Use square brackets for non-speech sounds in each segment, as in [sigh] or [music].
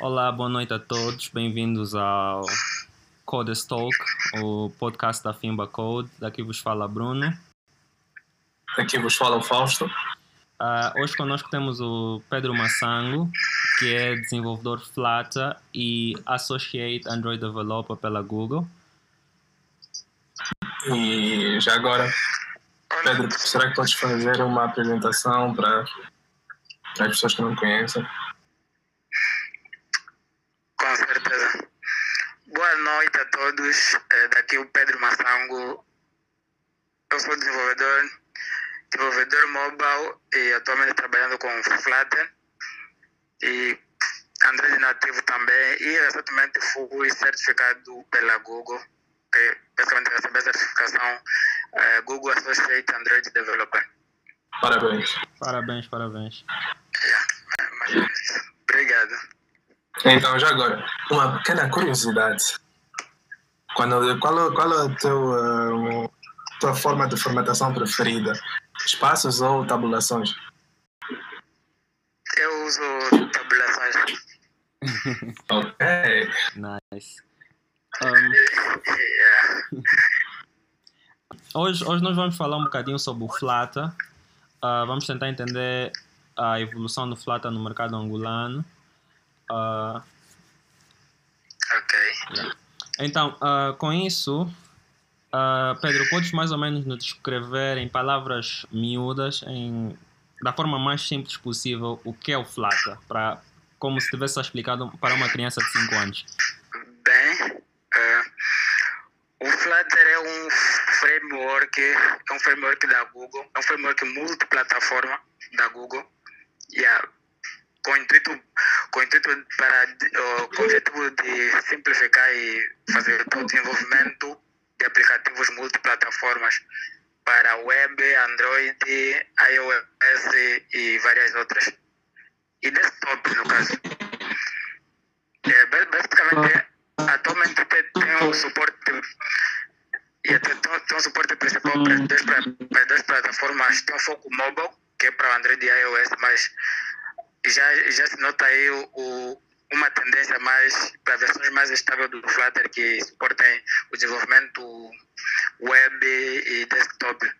Olá, boa noite a todos. Bem-vindos ao Code Talk, o podcast da Fimba Code. Daqui vos fala Bruno. Aqui vos fala o Fausto. Uh, hoje conosco temos o Pedro Massango, que é desenvolvedor Flutter e Associate Android Developer pela Google. E já agora, Pedro, será que podes fazer uma apresentação para, as pessoas que não conhecem? Com certeza. Boa noite a todos. É, daqui o Pedro Massango. Eu sou desenvolvedor, desenvolvedor mobile e atualmente trabalhando com Flutter e Android nativo também. E recentemente fui certificado pela Google, basicamente recebi a certificação é, Google Associate Android Developer. Parabéns. Parabéns, parabéns. Yeah, mais ou menos isso. Obrigado. Então, já agora, uma pequena curiosidade. Quando, qual, qual é a tua, uh, tua forma de formatação preferida? Espaços ou tabulações? Eu uso tabulações. ok. [laughs] Nice. Um, Yeah. [laughs] hoje, hoje nós vamos falar um bocadinho sobre o Flutter. Uh, vamos tentar entender a evolução do Flutter no mercado angolano. Uh, Ok. Então, ah, com isso, Pedro, podes mais ou menos nos descrever em palavras miúdas, em, da forma mais simples possível, o que é o Flutter, para, como se tivesse explicado para uma criança de 5 anos. Bem, eh, o Flutter é um framework, é um framework da Google, é um framework multiplataforma da Google, yeah, com o intuito, com o intuito para, o objetivo de simplificar e fazer todo o desenvolvimento de aplicativos multiplataformas para web, Android, iOS e várias outras. E desktop, no caso. É, ba- basicamente, atualmente tem, um suporte e até tem, tem um suporte principal para as duas, para as duas plataformas. Tem um foco mobile, que é para Android e iOS, mas já, já se nota aí o, o- uma tendência mais para versões mais estáveis do Flutter que suportem o desenvolvimento web e desktop.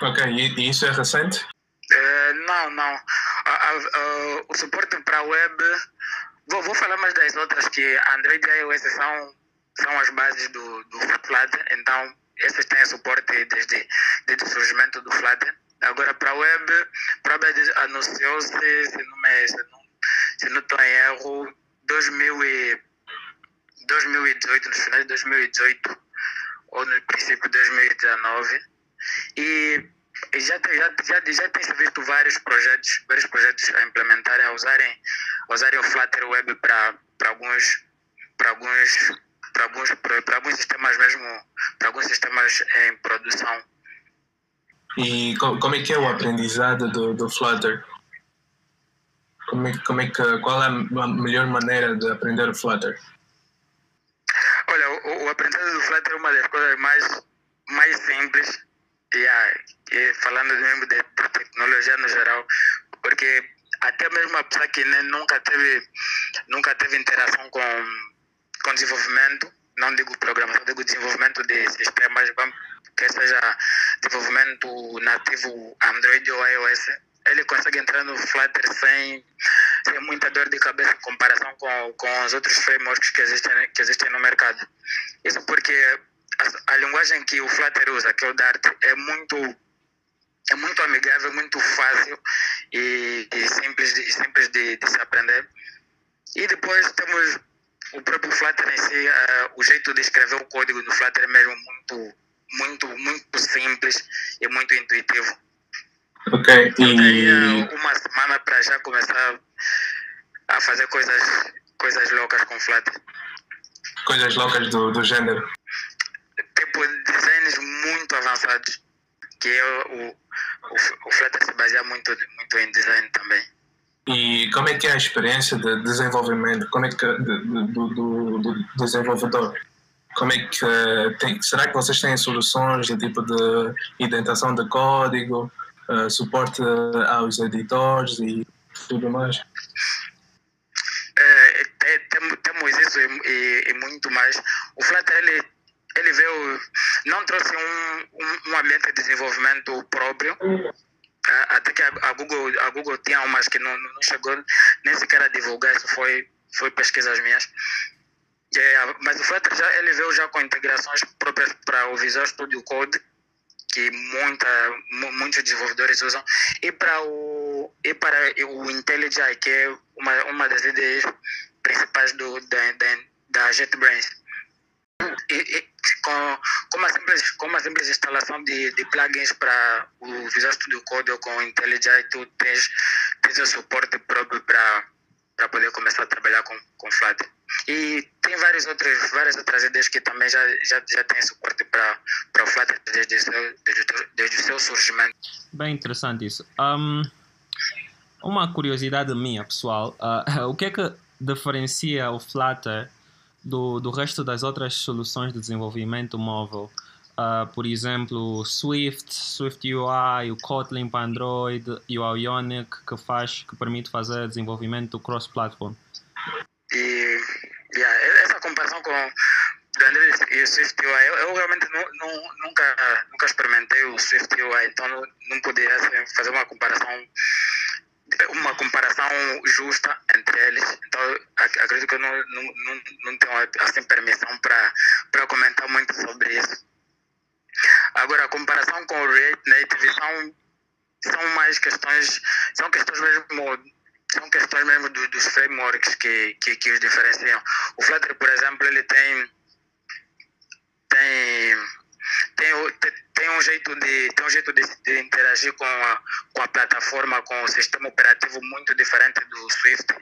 Ok, e, isso é recente? Eh, não, não. A- a- a- o suporte para web. Vou, vou falar mais das outras que Android e iOS são, são as bases do, do Flutter. Então, essas têm suporte desde, desde o surgimento do Flutter. Agora, para web, para web anunciou-se, se não se não, se não estou em erro, 2000 e, 2018, no final de 2018 ou no princípio de 2019. E já, já, já, já tem se visto vários projetos, vários projetos a implementarem, a usarem, a usarem o Flutter Web para alguns, alguns, para alguns, alguns sistemas mesmo, para alguns sistemas em produção. E co- como é que é o aprendizado do, do Flutter? Como é, como é que, qual é a melhor maneira de aprender o Flutter? Olha, o, o aprendizado do Flutter é uma das coisas mais, mais simples, e, ah, e falando mesmo de, de tecnologia no geral, porque até mesmo a pessoa que nem, nunca teve nunca teve interação com, com desenvolvimento, não digo programação, digo desenvolvimento de sistemas, que seja desenvolvimento nativo Android ou iOS, ele consegue entrar no Flutter sem, sem muita dor de cabeça em comparação com, com os outros frameworks que existem, que existem no mercado. Isso porque a, a linguagem que o Flutter usa, que é o Dart, é muito é muito amigável, muito fácil e, e simples, de, simples de, de se aprender. E depois temos o próprio Flutter em si, eh, o jeito de escrever o código no Flutter é mesmo muito, muito, muito simples e muito intuitivo. Ok, Eu teria e uma semana para já começar a fazer coisas, coisas loucas com Flutter. coisas loucas do, do gênero. Tipo, designs muito avançados, que o, o, o Flutter se baseia muito, muito em design também. E como é que é a experiência de desenvolvimento? Como é que, de- de- do, do, do desenvolvedor? como é que uh, tem, será que vocês têm soluções de tipo de indentação de código, uh, suporte aos editores e tudo mais? É, temos isso e, e, e, muito mais. O Flutter ele, ele veio, não trouxe um, um, um ambiente de desenvolvimento próprio, até que a, Google, a Google tinha umas que não, não chegou nem sequer a divulgar, isso foi, foi pesquisas minhas. Mas o Flutter já, ele veio já com integrações próprias para o Visual Studio Code, que muita, muitos desenvolvedores usam, e para o, e para o IntelliJ, que é uma, uma das ideias principais do, da, da, da JetBrains. Com, com, uma simples, com uma simples instalação de, de plugins para o Visual Studio Code com o IntelliJ, tu tens, tens o suporte próprio para poder começar a trabalhar com, com Flutter. E tem várias outras, várias outras ideias que também já, já, já têm suporte para, o Flutter desde, desde, desde o seu surgimento. Bem interessante isso. Um, uma curiosidade minha, pessoal, uh, [laughs] o que é que diferencia o Flutter do, do resto das outras soluções de desenvolvimento móvel. Uh, por exemplo, Swift, Swift UI, o Kotlin para Android e o Ionic que faz, que permite fazer desenvolvimento cross-platform. E yeah, essa comparação com o Android e o Swift UI, eu, eu realmente não, não, nunca, nunca experimentei o Swift UI, então não, não poderia fazer uma comparação uma comparação justa entre eles. Então, acredito que eu não, não, não, não tenho assim, permissão para comentar muito sobre isso. Agora, a comparação com o React Native são, são mais questões, são questões mesmo são questões mesmo do, dos frameworks que, que, que os diferenciam. O Flutter, por exemplo, ele tem tem tem, tem um jeito de tem um jeito de, de, interagir com a, com a plataforma com o sistema operativo muito diferente do Swift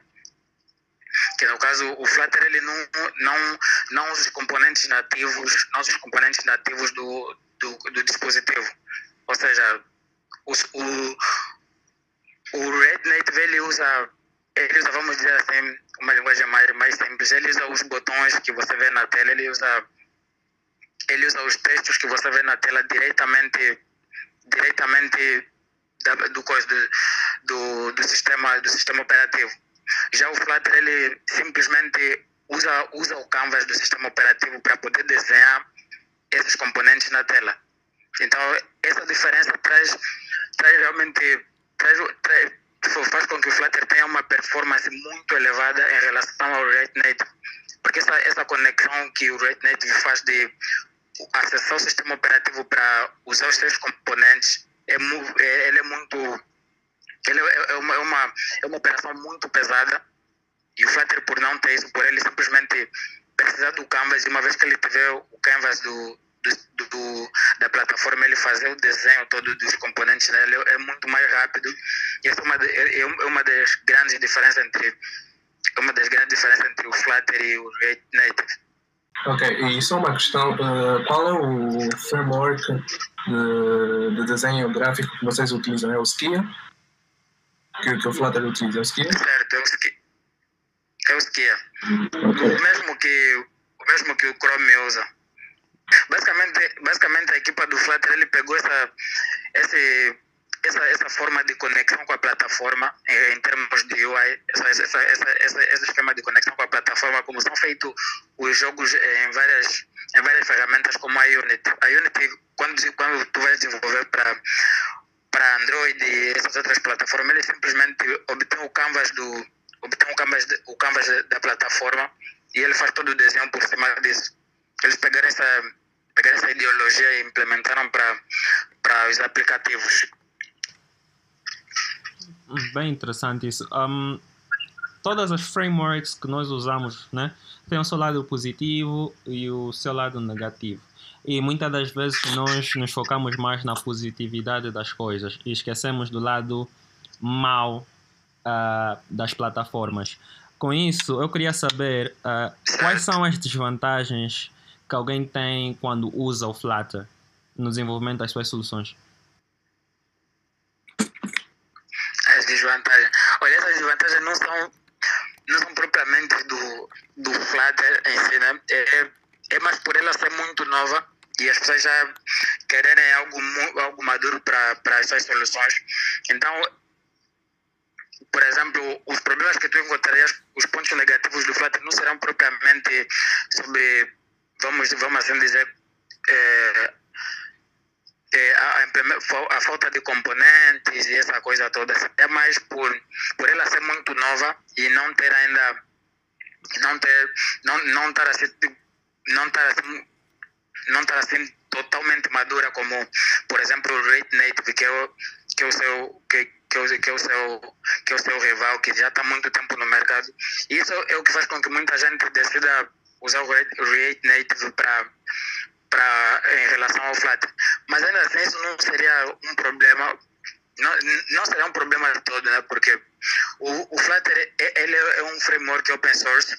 que no caso o Flutter ele não não não usa os componentes nativos não os componentes nativos do, do, do dispositivo. Ou seja os, o o Red Native ele usa ele usa vamos dizer assim uma linguagem mais mais simples. Ele usa os botões que você vê na tela ele usa ele usa os textos que você vê na tela diretamente diretamente da, do, do, do, do, sistema do sistema operativo. Já o Flutter ele simplesmente usa usa o canvas do sistema operativo para poder desenhar esses componentes na tela. Então essa diferença traz traz realmente traz, traz faz com que o Flutter tenha uma performance muito elevada em relação ao React Native. Porque essa, essa conexão que o React Native faz de acessar o sistema operativo para usar os seus componentes é, é, ele é muito ele é, é, uma, é, uma, é uma operação muito pesada. E o Flutter por não ter isso por ele simplesmente precisar do canvas e uma vez que ele tiver o canvas do, do, do, da plataforma ele fazer o desenho todo dos componentes dele é muito mais rápido. E essa é uma, é, é uma das grandes diferenças entre uma das grandes diferenças entre o Flutter e o React Native Ok, e só uma questão, uh, qual é o framework de, de, desenho gráfico que vocês utilizam? É o Skia? Que, que o Flutter utiliza, é o Skia? Certo, é o Skia. É o Skia. Okay. O, mesmo que, o mesmo que o Chrome usa. Basicamente, basicamente a equipa do Flutter ele pegou essa, esse essa, essa forma de conexão com a plataforma, em, em termos de UI, essa, essa, essa, esse esquema de conexão com a plataforma, como são feitos os jogos em várias, em várias ferramentas como a Unity. A Unity, quando, quando tu vais desenvolver para para Android e essas outras plataformas, ele simplesmente obtém o canvas do obtém o canvas, o canvas da plataforma e ele faz todo o desenho por cima disso. Eles pegaram essa, pegaram essa ideologia e implementaram para os aplicativos. Bem interessante isso. Um, todas as frameworks que nós usamos, né, têm o seu lado positivo e o seu lado negativo. E muitas das vezes nós nos focamos mais na positividade das coisas e esquecemos do lado mau uh, das plataformas. Com isso, eu queria saber uh, quais são as desvantagens que alguém tem quando usa o Flutter no desenvolvimento das suas soluções. desvantagens. Desvantagens não são, não são propriamente do, do Flutter em si, né? É, é mais por ela ser muito nova e as pessoas já quererem algo, algo maduro para essas soluções. Então, por exemplo, os problemas que tu encontrarias, os pontos negativos do Flutter não serão propriamente sobre, vamos, vamos assim dizer, é, é, a, a, falta de componentes e essa coisa toda. É mais por, por ela ser muito nova e não ter ainda, não ter, não, não estar assim, não estar assim, não estar assim totalmente madura como, por exemplo, o Rate Native, que é o, que é o seu, que, que é o, que é o seu que é o seu rival que já está há muito tempo no mercado isso é o que faz com que muita gente decida usar o React Native para para em relação ao Flutter mas ainda assim isso não seria um problema não, não seria um problema todo né? Porque o, o Flutter ele é um framework open source.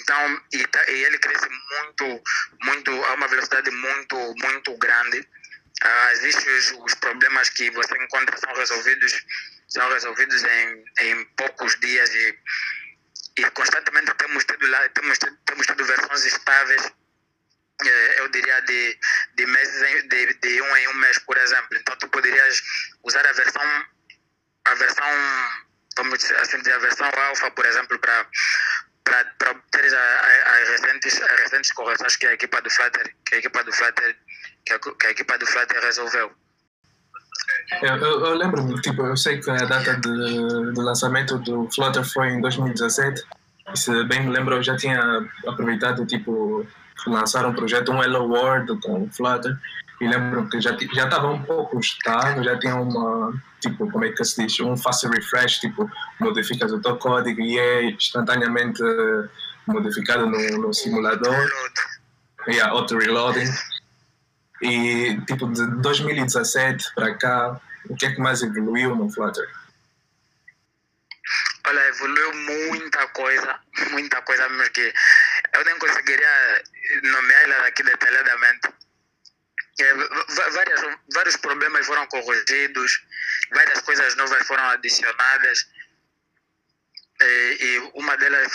Então e, tá, e ele cresce muito muito a uma velocidade muito muito grande. As issues, os problemas que você encontra são resolvidos, são resolvidos em, em poucos dias e, e constantemente temos tido lá, temos, temos tido versões estáveis, eu diria de, de meses, de, de um em um mês, por exemplo. Então tu poderias usar a versão, a versão, vamos assim a versão alfa, por exemplo, para para obter as recentes, as recentes correções que a equipa do Flutter, que a equipa do Flutter que a, que a equipa do Flutter resolveu. Eu, eu, eu lembro-me, tipo, eu sei que a data de, de lançamento do Flutter foi em 2017. E se bem me lembro, eu já tinha aproveitado, tipo, lançar um projeto, um Hello World com Flutter. E lembro que já já estava um pouco estado, já tinha uma, tipo, como é que se diz, um fast refresh, tipo, modificas o teu código e é instantaneamente modificado no, no simulador. Yeah, auto reloading. E, tipo, de 2017 para cá, o que é que mais evoluiu no Flutter? Olha, evoluiu muita coisa, muita coisa mesmo que eu nem conseguiria nomear ela aqui detalhadamente. É, várias, vários problemas foram corrigidos, várias coisas novas foram adicionadas. E, é, e uma delas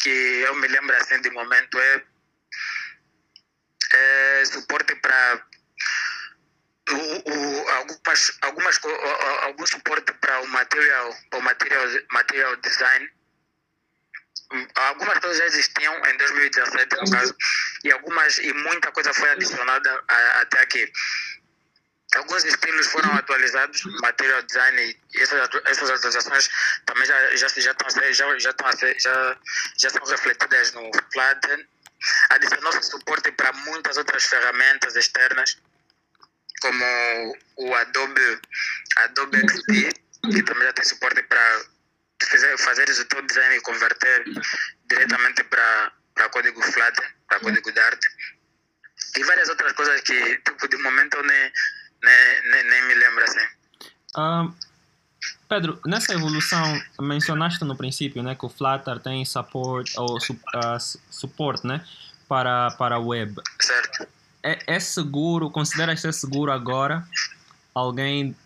que eu me lembro assim de momento é é, suporte para o, o, algumas, algumas, algum suporte para o material, o material, material design. Algumas coisas já existiam em 2017, no caso, e algumas e muita coisa foi adicionada a, até aqui. Alguns estilos foram atualizados, material design, e essas, essas atualizações também já, já, já, estão, já, já, estão, já, já são refletidas no Flutter adicionou suporte para muitas outras ferramentas externas, como o Adobe, Adobe XD, que também já tem suporte para fazer, fazer o teu design e converter diretamente para, código Flutter, para código Dart. E várias outras coisas que, tipo, de momento eu nem, nem, nem, nem me lembro assim. Um, Pedro, nessa evolução, mencionaste no princípio né, que o Flutter tem support, ou, uh, suporte né, para, para a web. Certo. É, é seguro, consideras ser seguro agora alguém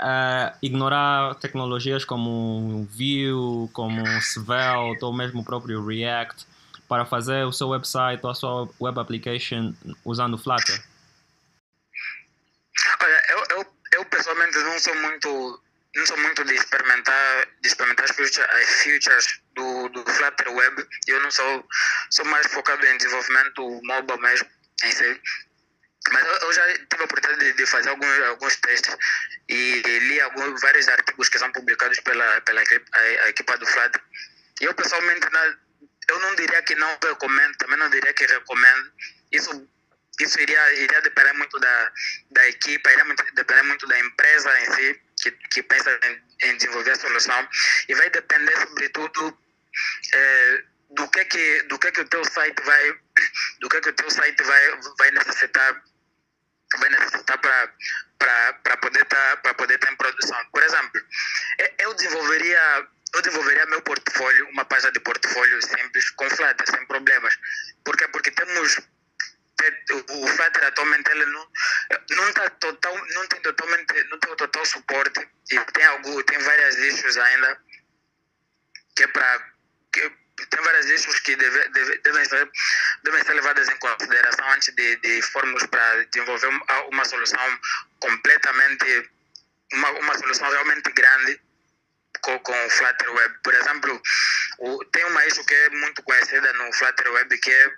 uh, ignorar tecnologias como Vue, como Svelte ou mesmo o próprio React para fazer o seu website ou a sua web application usando Flutter? Olha, eu, eu, eu pessoalmente não sou muito não sou muito de experimentar, de experimentar as features, features do, do Flutter Web. Eu não sou, sou mais focado em desenvolvimento mobile mesmo, si. Mas eu, já tive a oportunidade de, fazer alguns, alguns testes e, li alguns, vários artigos que são publicados pela, pela equipe, a, a equipa do Flutter. E eu pessoalmente, não, eu não diria que não recomendo, também não diria que recomendo. Isso isso iria, iria depender muito da, da equipa, iria muito, depender muito da empresa em si, que, que pensa em, em desenvolver a solução, e vai depender, sobretudo, é, do que que do que que o teu site vai do que que o teu site vai vai necessitar vai necessitar para poder estar tá, poder tá em produção? Por exemplo eu desenvolveria eu desenvolveria meu portfólio uma página de portfólio simples com Flutter sem problemas. Porque porque temos o Flutter atualmente ele não não tá total não tem totalmente não tem total suporte e tem algo tem várias issues ainda que é para tem várias issues que deve, deve, devem, ser, devem ser levadas em consideração antes de, de formos para desenvolver uma, solução completamente, uma, uma solução realmente grande com, com o Flutter Web. Por exemplo, o, tem uma issue que é muito conhecida no Flutter Web que é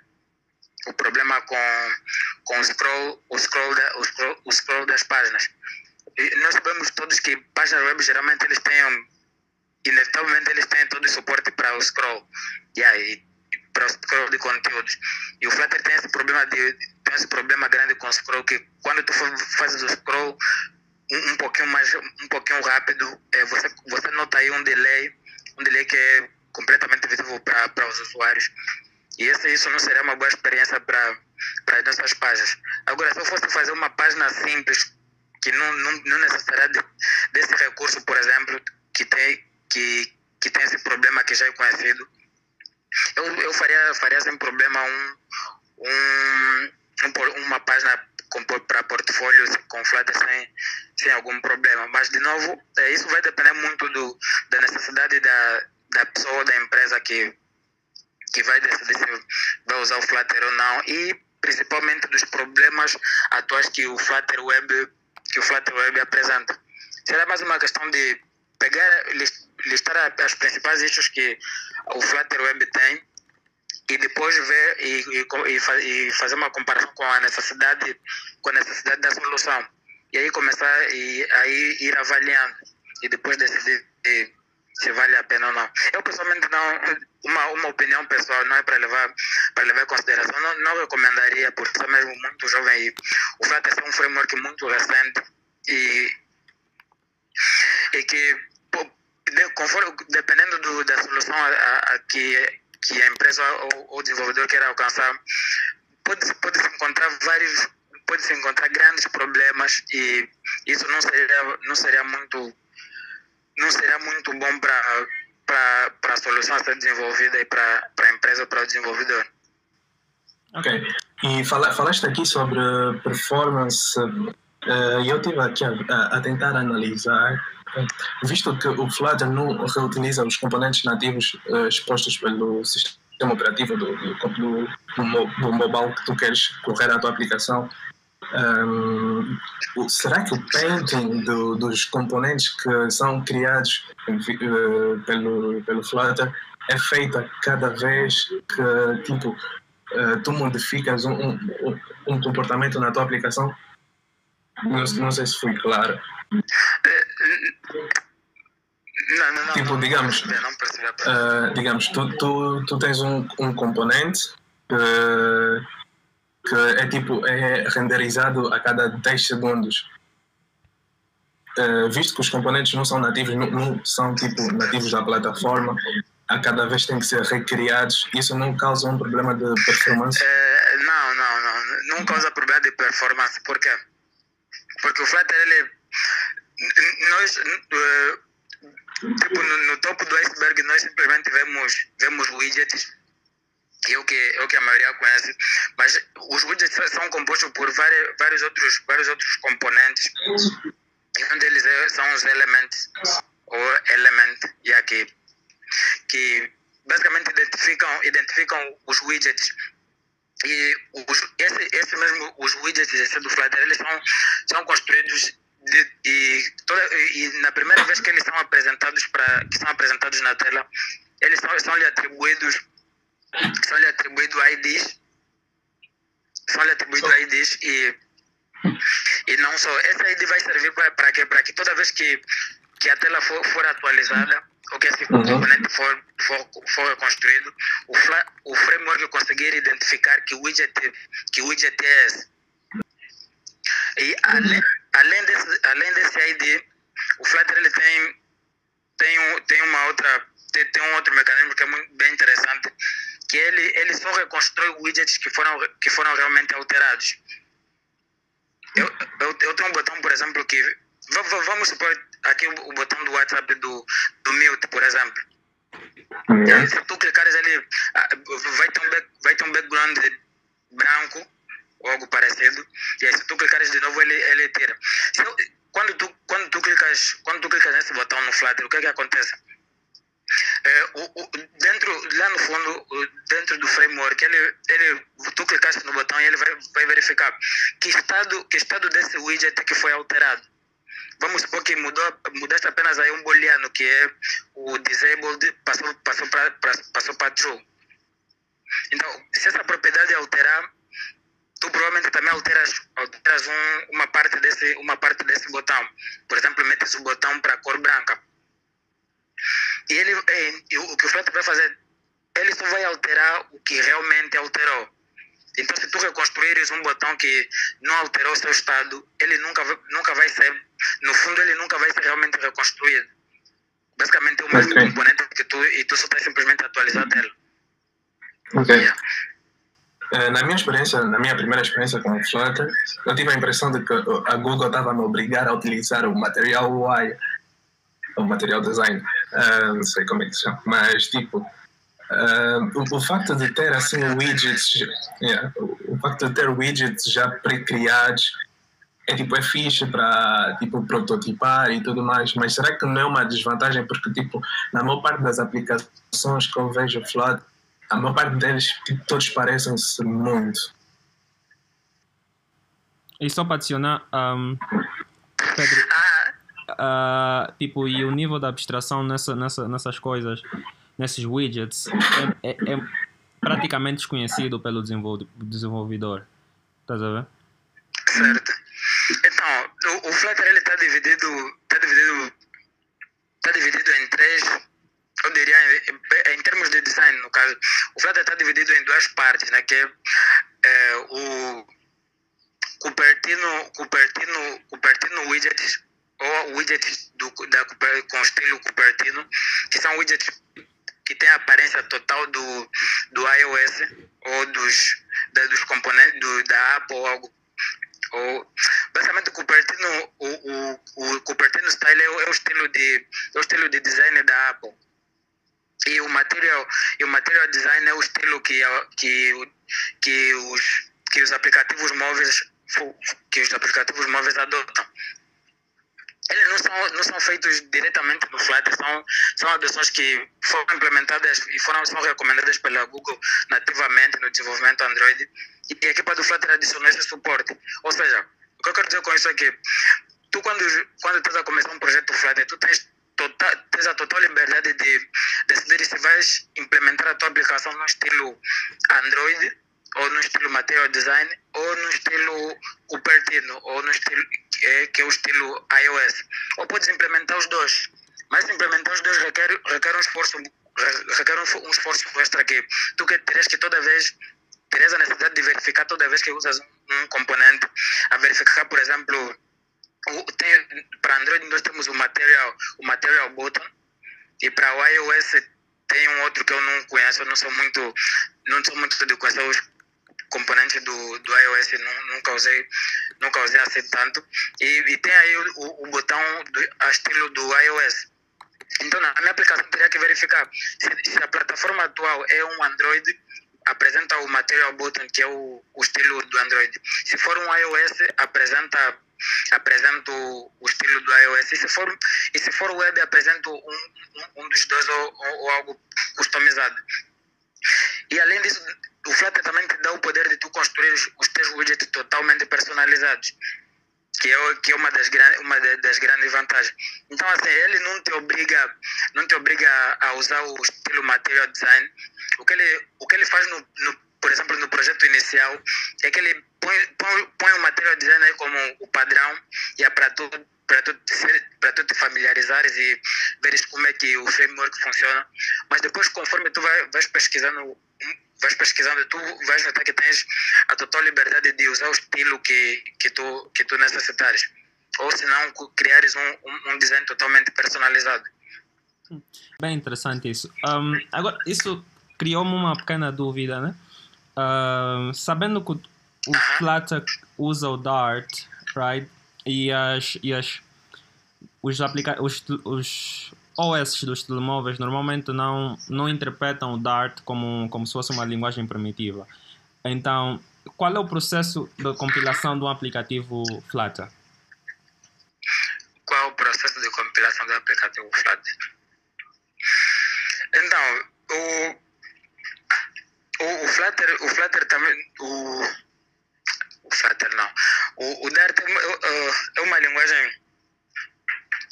o problema com, com o, scroll, o, scroll da, o, scroll, o scroll das páginas. E nós sabemos todos que páginas web geralmente eles têm, inevitavelmente eles têm todo o suporte para o scroll, yeah, e para o scroll de conteúdos. E o Flutter tem esse problema de tem esse problema grande com o scroll que quando tu fazes o scroll um, um pouquinho mais um pouquinho rápido, é, você você nota aí um delay, um delay que é completamente visível para os usuários. E esse, isso não seria uma boa experiência para as nossas páginas. Agora, se eu fosse fazer uma página simples, que não, não, não necessitaria de, desse recurso, por exemplo, que tem, que, que tem esse problema que já é conhecido, eu, eu faria, faria sem problema um, um, um uma página para portfólios com Flutter sem, sem algum problema. Mas, de novo, é, isso vai depender muito do, da necessidade da, da pessoa, da empresa que que vai decidir se vai usar o Flutter ou não e principalmente dos problemas atuais que o Flutter Web que o Flutter Web apresenta. Será mais uma questão de pegar listar as principais issues que o Flutter Web tem e depois ver e, e, e, fazer uma comparação com a necessidade com a necessidade da solução. E aí começar e aí ir avaliando e depois decidir se vale a pena ou não. Eu pessoalmente não, uma, uma opinião pessoal, não é para levar, para levar em consideração, não, não recomendaria, porque sou mesmo muito jovem. E o Flutter é um framework muito recente e, e que, de, conforme, dependendo do, da solução a, a, que, que a empresa ou o desenvolvedor quer alcançar, pode, pode encontrar vários pode se encontrar grandes problemas e isso não seria não seria muito não seria muito bom para a solução ser desenvolvida e para a empresa ou para o desenvolvedor. Ok. E fala, falaste aqui sobre performance. Uh, eu estive aqui a, a, tentar analisar, visto que o Flutter não reutiliza os componentes nativos uh, expostos pelo sistema operativo do, do, do, mobile que tu queres correr a tua aplicação, um, será que o painting do, dos componentes que são criados uh, pelo, pelo Flutter é feita cada vez que tipo, uh, tu modificas um, um, um, comportamento na tua aplicação? Não, não sei se foi claro. Não, não, não, tipo, digamos, uh, digamos tu, tu, tu tens um, um componente que que é tipo é renderizado a cada 10 segundos. Uh, visto que os componentes não são nativos, não, não, são tipo nativos da plataforma, a cada vez têm que ser recriados, isso não causa um problema de performance? Uh, não, não, não, não causa problema de performance, por quê? Porque o Flutter, ele, nós, uh, tipo, no, no, topo do iceberg, nós simplesmente vemos, vemos widgets é o que é o que a maioria conhece mas os widgets são compostos por vários, vários outros vários outros componentes e um deles é, são os elementos ou element yeah, que que basicamente identificam identificam os widgets e os, esse, esse mesmo os widgets do Flutter eles são são construídos de, e, toda, e na primeira vez que eles são apresentados para que são apresentados na tela eles são, são lhe atribuídos são lhe atribuídos IDs, são lhe atribuídos IDs e, e não só. Essa ID vai servir para quê? Para que toda vez que, que a tela for, for atualizada, ou que esse uhum. componente for, for, for construído, o, fla, o framework conseguir identificar que widget, que widget é esse. E além, além, desse, além desse ID, o Flutter ele tem, tem, um, tem uma outra tem, tem um outro mecanismo que é muito, bem interessante, que ele, ele só reconstrói widgets que foram, que foram realmente alterados. Eu, eu, eu tenho um botão, por exemplo, que. Vamos supor aqui o, o botão do WhatsApp do, do Mute, por exemplo. Uhum. Se tu clicares ali, ah, vai ter um, back, vai ter um background branco ou algo parecido. E aí, se tu clicares de novo, ele, ele tira. Eu, quando, tu, quando, tu clicas, quando tu clicas nesse botão no Flutter, o que é que acontece? é, o, o, dentro, lá no fundo, dentro do framework, ele, ele, tu clicaste no botão e ele vai, vai verificar que estado, que estado desse widget que foi alterado. Vamos supor que mudou, mudaste apenas aí um booleano, que é o disabled, passou, passou para passou para true. Então, se essa propriedade alterar, tu provavelmente também alteras, alteras um, uma, parte desse, uma parte desse botão. Por exemplo, metes o botão para cor branca. E, ele, e, o que o Flutter vai fazer, ele só vai alterar o que realmente alterou. Então, se tu reconstruires um botão que não alterou o seu estado, ele nunca, nunca vai ser, no fundo, ele nunca vai ser realmente reconstruído. Basicamente, é o mesmo okay. componente que tu, e tu só está simplesmente atualizando ele. Ok. Yeah. Eh, na minha experiência, na minha primeira experiência com o Flutter, eu tive a impressão de que a Google estava me obrigar a utilizar o material UI, o material design, uh, não sei como é que se chama, mas tipo, uh, o, o, facto de ter assim widgets, yeah, o facto de ter widgets já pré-criados é tipo é fixe para tipo prototipar e tudo mais, mas será que não é uma desvantagem? Porque tipo na maior parte das aplicações que eu vejo Flutter a maior parte deles, tipo, todos parecem-se muito. E só para adicionar, um, Pedro, uh, tipo, e o nível da abstração nessa, nessa, nessas coisas, nesses widgets, é, é, é praticamente desconhecido pelo desenvolvedor. Estás a ver? Certo. Então, o, o Flutter ele está dividido, tá dividido, tá dividido em três eu diria, em termos de design, no caso, o Flutter está dividido em duas Que é, o Cupertino, Cupertino, Cupertino widgets, ou widgets do, da, com estilo Cupertino, que são widgets que têm a aparência total do, do iOS ou dos, da, dos componentes do, da Apple ou algo. Ou basicamente o Cupertino o, o, o Cupertino style é é o estilo de é o estilo de design da Apple e o material e o material design é o estilo que que que os que os aplicativos móveis que os aplicativos móveis adotam. Eles não são não são feitos diretamente no Flutter são são adoções que foram implementadas e foram são recomendadas pela Google nativamente no desenvolvimento Android e a equipa do Flutter adicionou esse suporte. Ou seja o que eu quero dizer com isso é que tu quando quando estás a começar um projeto Flutter tu tens total, tens a total liberdade de decidir se vais implementar a tua aplicação no estilo Android ou no estilo Material Design ou no estilo Cupertino ou no estilo é, que é o estilo iOS. Ou podes implementar os dois. Mas implementar os dois requer, requer um esforço requer um, um esforço extra que tu que terás que toda vez terás a necessidade de verificar toda vez que usas um, um componente. A verificar por exemplo para Android nós temos o Material, o Material Button e para o iOS tem um outro que eu não conheço, eu não sou muito, não sou muito de conhecer os componentes do, do iOS, nunca usei, nunca usei assim tanto. E, e tem aí o, o botão do, a estilo do iOS. Então, na minha aplicação, teria que verificar se, se a plataforma atual é um Android, apresenta o Material Button, que é o, o estilo do Android. Se for um iOS, apresenta apresento o estilo do iOS. E se for, e se for web, apresento um, um, um dos dois ou, ou, ou, algo customizado. E além disso, o Flutter também te dá o poder de tu construir os, os teus widgets totalmente personalizados. Que é, que é uma, das, uma das grandes vantagens. Então, assim, ele não te obriga, não te obriga a usar o estilo material design. O que ele, o que ele faz, no, no por exemplo, no projeto inicial, é que ele põe, põe, põe o material design como o padrão e é para tu para tu, para tu te familiarizares e veres como é que o framework funciona. Mas depois, conforme tu vai, vais pesquisando, vais pesquisando, tu vais notar que tens a total liberdade de usar o estilo que, que, tu, que tu necessitares. Ou se não, criares um, um, design totalmente personalizado. Bem interessante isso. Um, agora, isso criou-me uma pequena dúvida, né? Uh, sabendo que o Flutter usa o Dart, right? E as, e as os, aplica os, os OS dos telemóveis normalmente não, não interpretam o Dart como, como se fosse uma linguagem primitiva. Então, qual é o processo de compilação de um aplicativo Flutter? Qual é o processo de compilação do aplicativo Flutter? o, o, o Flutter, o Flutter também. O, o Flutter não. O, o Dart é, é uma linguagem.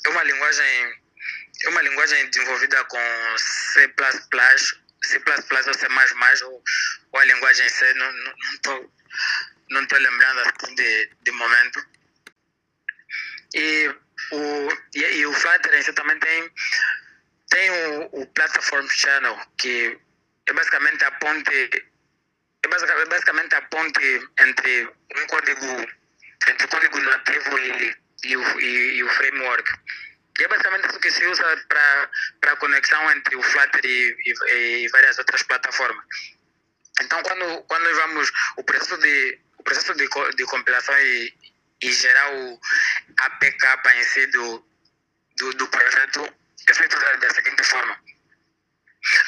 É uma linguagem. É uma linguagem desenvolvida com C, C ou C ou, ou a linguagem C, não estou não tô, não lembrando assim de, de momento. E o, e, e o Flutter em si também tem, tem o, o Platform Channel, que é basicamente a ponte é basicamente, a ponte entre um código entre o código nativo e, e, o, e, e o framework. E é basicamente isso que se usa para a conexão entre o Flutter e, e, e, várias outras plataformas. Então, quando, quando vamos, o processo de, o processo de, de compilação e, e gerar o APK em si do, do, do projeto é feito da, da seguinte forma.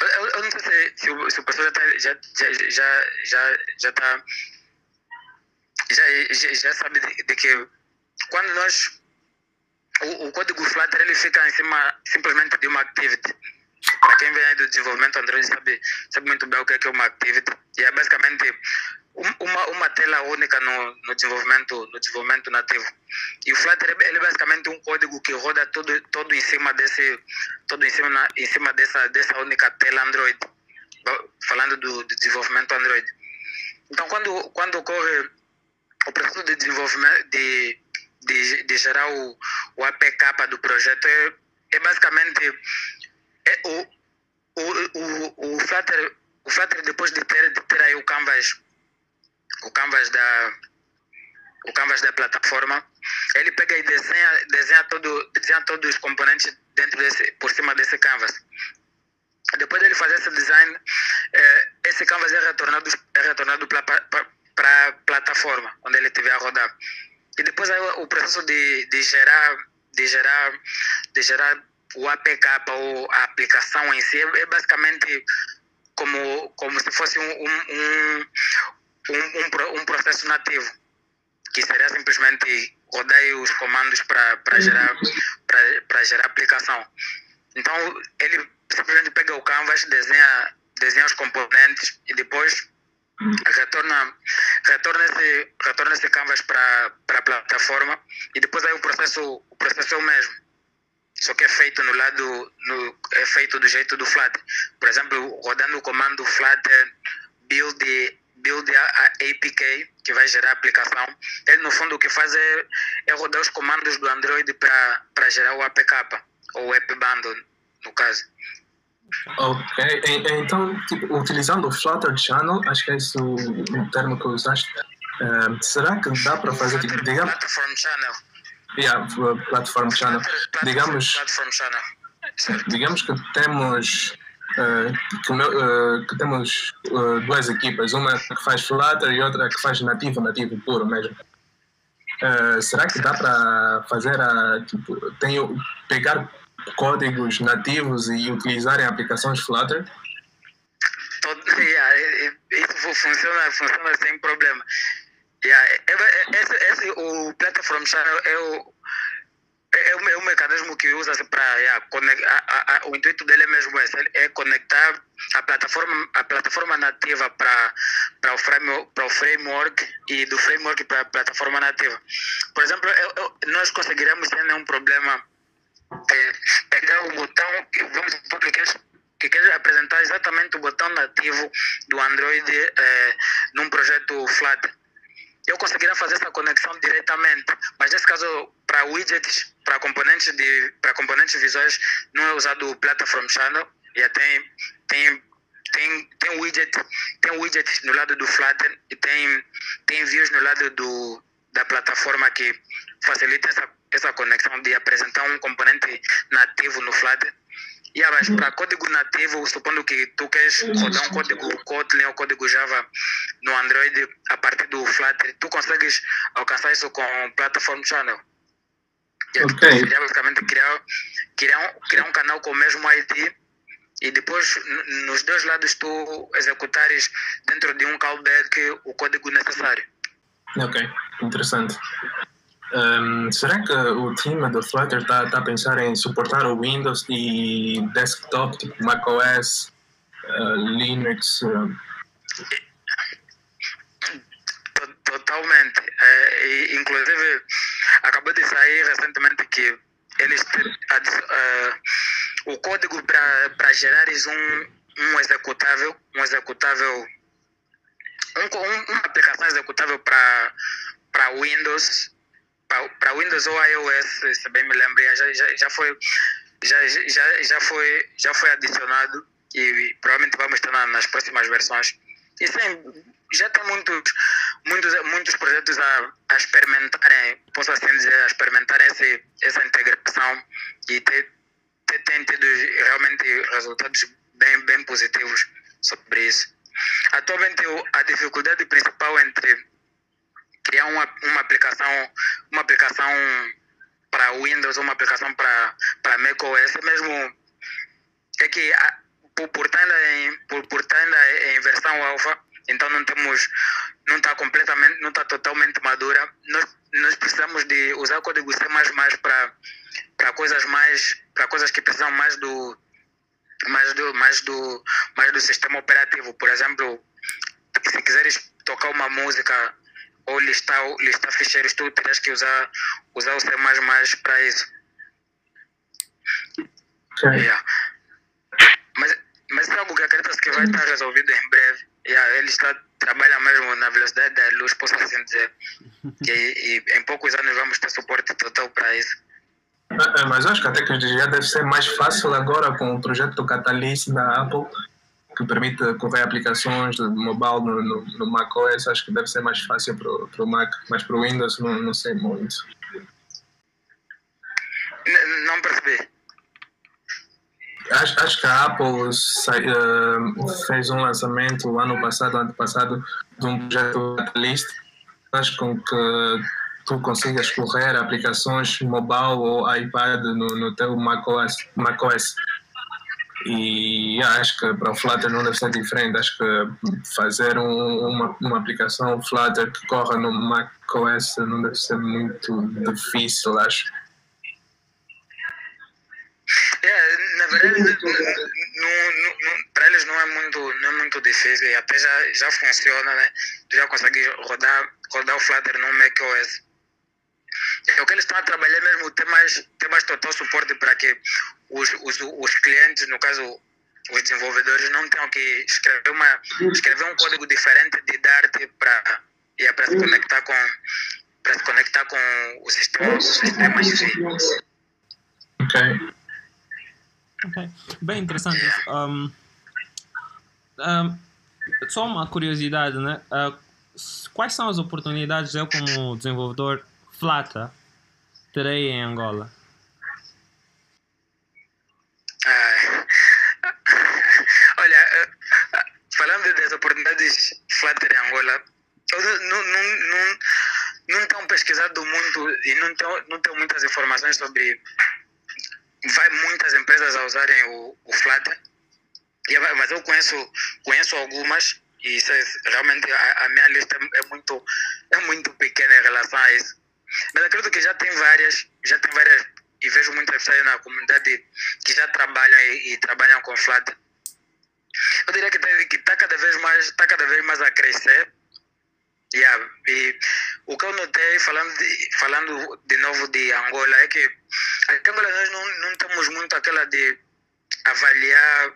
Eu, eu, não sei se, se, o, se o professor já, tá, já, já, já, já, já, tá, já, já, já sabe de, de que quando nós o, o código Flutter ele fica em cima simplesmente de uma activity. Para quem vem do desenvolvimento Android sabe, sabe muito bem o que é, que é uma activity. E é basicamente uma, uma tela única no, no, desenvolvimento, no desenvolvimento nativo. E o Flutter ele é basicamente um código que roda todo, todo em cima desse todo em cima, em cima dessa, dessa única tela Android. Falando do, do desenvolvimento Android. Então quando, quando ocorre o processo de desenvolvimento de de, de gerar o, o APK do projeto é, é basicamente é o, o, o, o, Flutter, o Flutter depois de ter, de ter aí o canvas o canvas da o canvas da plataforma ele pega e desenha desenha todo desenha todos os componentes dentro desse por cima desse canvas. Depois dele fazer esse design é, esse canvas é retornado é retornado para a plataforma onde ele estiver a rodar. E depois aí, o processo de, de gerar de gerar de gerar o APK ou a aplicação em si é basicamente como como se fosse um um, um, um, um processo nativo que seria simplesmente rodar os comandos para gerar para gerar aplicação. Então ele simplesmente pega o canvas desenha desenha os componentes e depois retorna, retorna, esse, retorna esse canvas para a plataforma e depois aí o processo, o processo é o mesmo. Só que é feito no lado, no, é feito do jeito do Flutter. Por exemplo, rodando o comando Flutter build, build a, APK, que vai gerar a aplicação, ele no fundo o que faz é, é rodar os comandos do Android para gerar o APK, ou o App Bundle, no caso. Ok, então, tipo, utilizando o Flutter Channel, acho que é esse o, termo que usaste, uh, será que dá para fazer, tipo, digamos... Platform Channel. Yeah, Platform Channel. Digamos, digamos que temos... Uh, que, uh, que, temos uh, duas equipas, uma que faz Flutter e outra que faz nativo, nativo puro mesmo. será que dá para fazer a tipo, tenho, pegar códigos nativos e utilizarem aplicações Flutter? Todo, [laughs] yeah, isso funciona, funciona sem problema. Yeah, esse, esse, o Platform Channel é o, é, é o mecanismo que usa-se para yeah, conectar. o intuito dele é mesmo esse, é conectar a plataforma, a plataforma nativa para o, framework, o framework e do framework para a plataforma nativa. Por exemplo, eu, eu, nós conseguiremos sem nenhum problema é, pegar o botão, vamos supor que que queres apresentar exatamente o botão nativo do Android é, num projeto Flutter. Eu conseguiria fazer essa conexão diretamente, mas nesse caso, para widgets, para componentes, de, para componentes visuais, não é usado o Platform Channel, e tem, tem tem, tem widget tem widget no lado do Flutter e tem tem views no lado do da plataforma que facilita essa essa conexão de apresentar um componente nativo no Flutter. E mas para código nativo, supondo que tu queres rodar um código Kotlin ou código Java no Android a partir do Flutter, tu consegues alcançar isso com o Platform Channel. E okay. tu basicamente criar, criar, um, criar um canal com o mesmo ID e depois nos dois lados tu executares dentro de um callback o código necessário. Ok, interessante. Um, será que o time do Flutter está tá a pensar em suportar o Windows e desktop, tipo macOS, uh, Linux? Uh... Totalmente. É, inclusive, acabou de sair recentemente que eles uh, o código para gerares um, um executável, um executável, um, um, uma aplicação executável para Windows, para Windows ou iOS, se bem me lembro, já, já, já foi já, já, já foi já foi adicionado e provavelmente vamos estar nas próximas versões. E sim, já tem muitos, muitos, muitos projetos a, a experimentarem, posso assim dizer, a experimentarem esse, essa integração e ter, ter, ter tido realmente resultados bem, bem positivos sobre isso. Atualmente, a dificuldade principal entre criar uma, uma aplicação, uma aplicação para Windows uma aplicação para, para macOS mesmo é que por, por, estar em, por, por estar em versão alfa, então não temos, não está completamente, não está totalmente madura. Nós, nós precisamos de usar código C++ para para coisas mais, para coisas que precisam mais do, mais do, mais do, mais do sistema operativo. Por exemplo, se quiseres tocar uma música ou listar, listar ficheiros, tu terias que usar, usar o C++ para isso. Yeah. Mas, mas é algo que acredito que vai estar resolvido em breve. Yeah, ele está, trabalha mesmo na velocidade da luz, posso assim dizer. E, e em poucos anos vamos ter suporte total para isso. É, mas acho que a tecnologia deve ser mais fácil agora com o projeto do Catalyst da Apple, que permite correr aplicações de mobile no, no, no macOS. Acho que deve ser mais fácil para o Mac, mas para o Windows não, não sei muito. Não percebi. Acho, acho que a Apple sai, uh, fez um lançamento ano passado, ano passado, de um projeto Catalyst. Acho com que tu consigas correr aplicações mobile ou iPad no, no teu macOS. macOS. E acho que para o Flutter não deve ser diferente. Acho que fazer um, uma, uma aplicação Flutter que corra no macOS não deve ser muito difícil, acho. É, na verdade, para eles não é muito, não é muito difícil e até já, já funciona, né? Tu já consegue rodar, rodar o Flutter no macOS. É o que eles estão a trabalhar mesmo, ter mais, ter mais total suporte para que os, os, os clientes, no caso os desenvolvedores, não tenham que escrever, uma, escrever um código diferente de Dart para é para se conectar com para se conectar com o sistema, o sistema em si. Ok. Ok, bem interessante. Um, um, só uma curiosidade, né? Uh, quais são as oportunidades eu como desenvolvedor Flata terei em Angola? Ah, olha, eh, falando das oportunidades Flutter em Angola, eu não, não, não, não tenho pesquisado muito e não tenho, não tenho muitas informações sobre vai muitas empresas a usarem o, o Flutter, mas eu conheço, conheço algumas e isso é, realmente a, a, minha lista é muito, é muito pequena em relação a isso. Mas acredito que já tem várias, já tem várias, e vejo muitas pessoas na comunidade que já trabalham e, e trabalham com Flutter. Eu diria que está tá cada vez mais, está cada vez mais a crescer. Yeah. E o que eu notei, falando de, falando de novo de Angola, é que aqui em Angola nós não, não temos muito aquela de avaliar.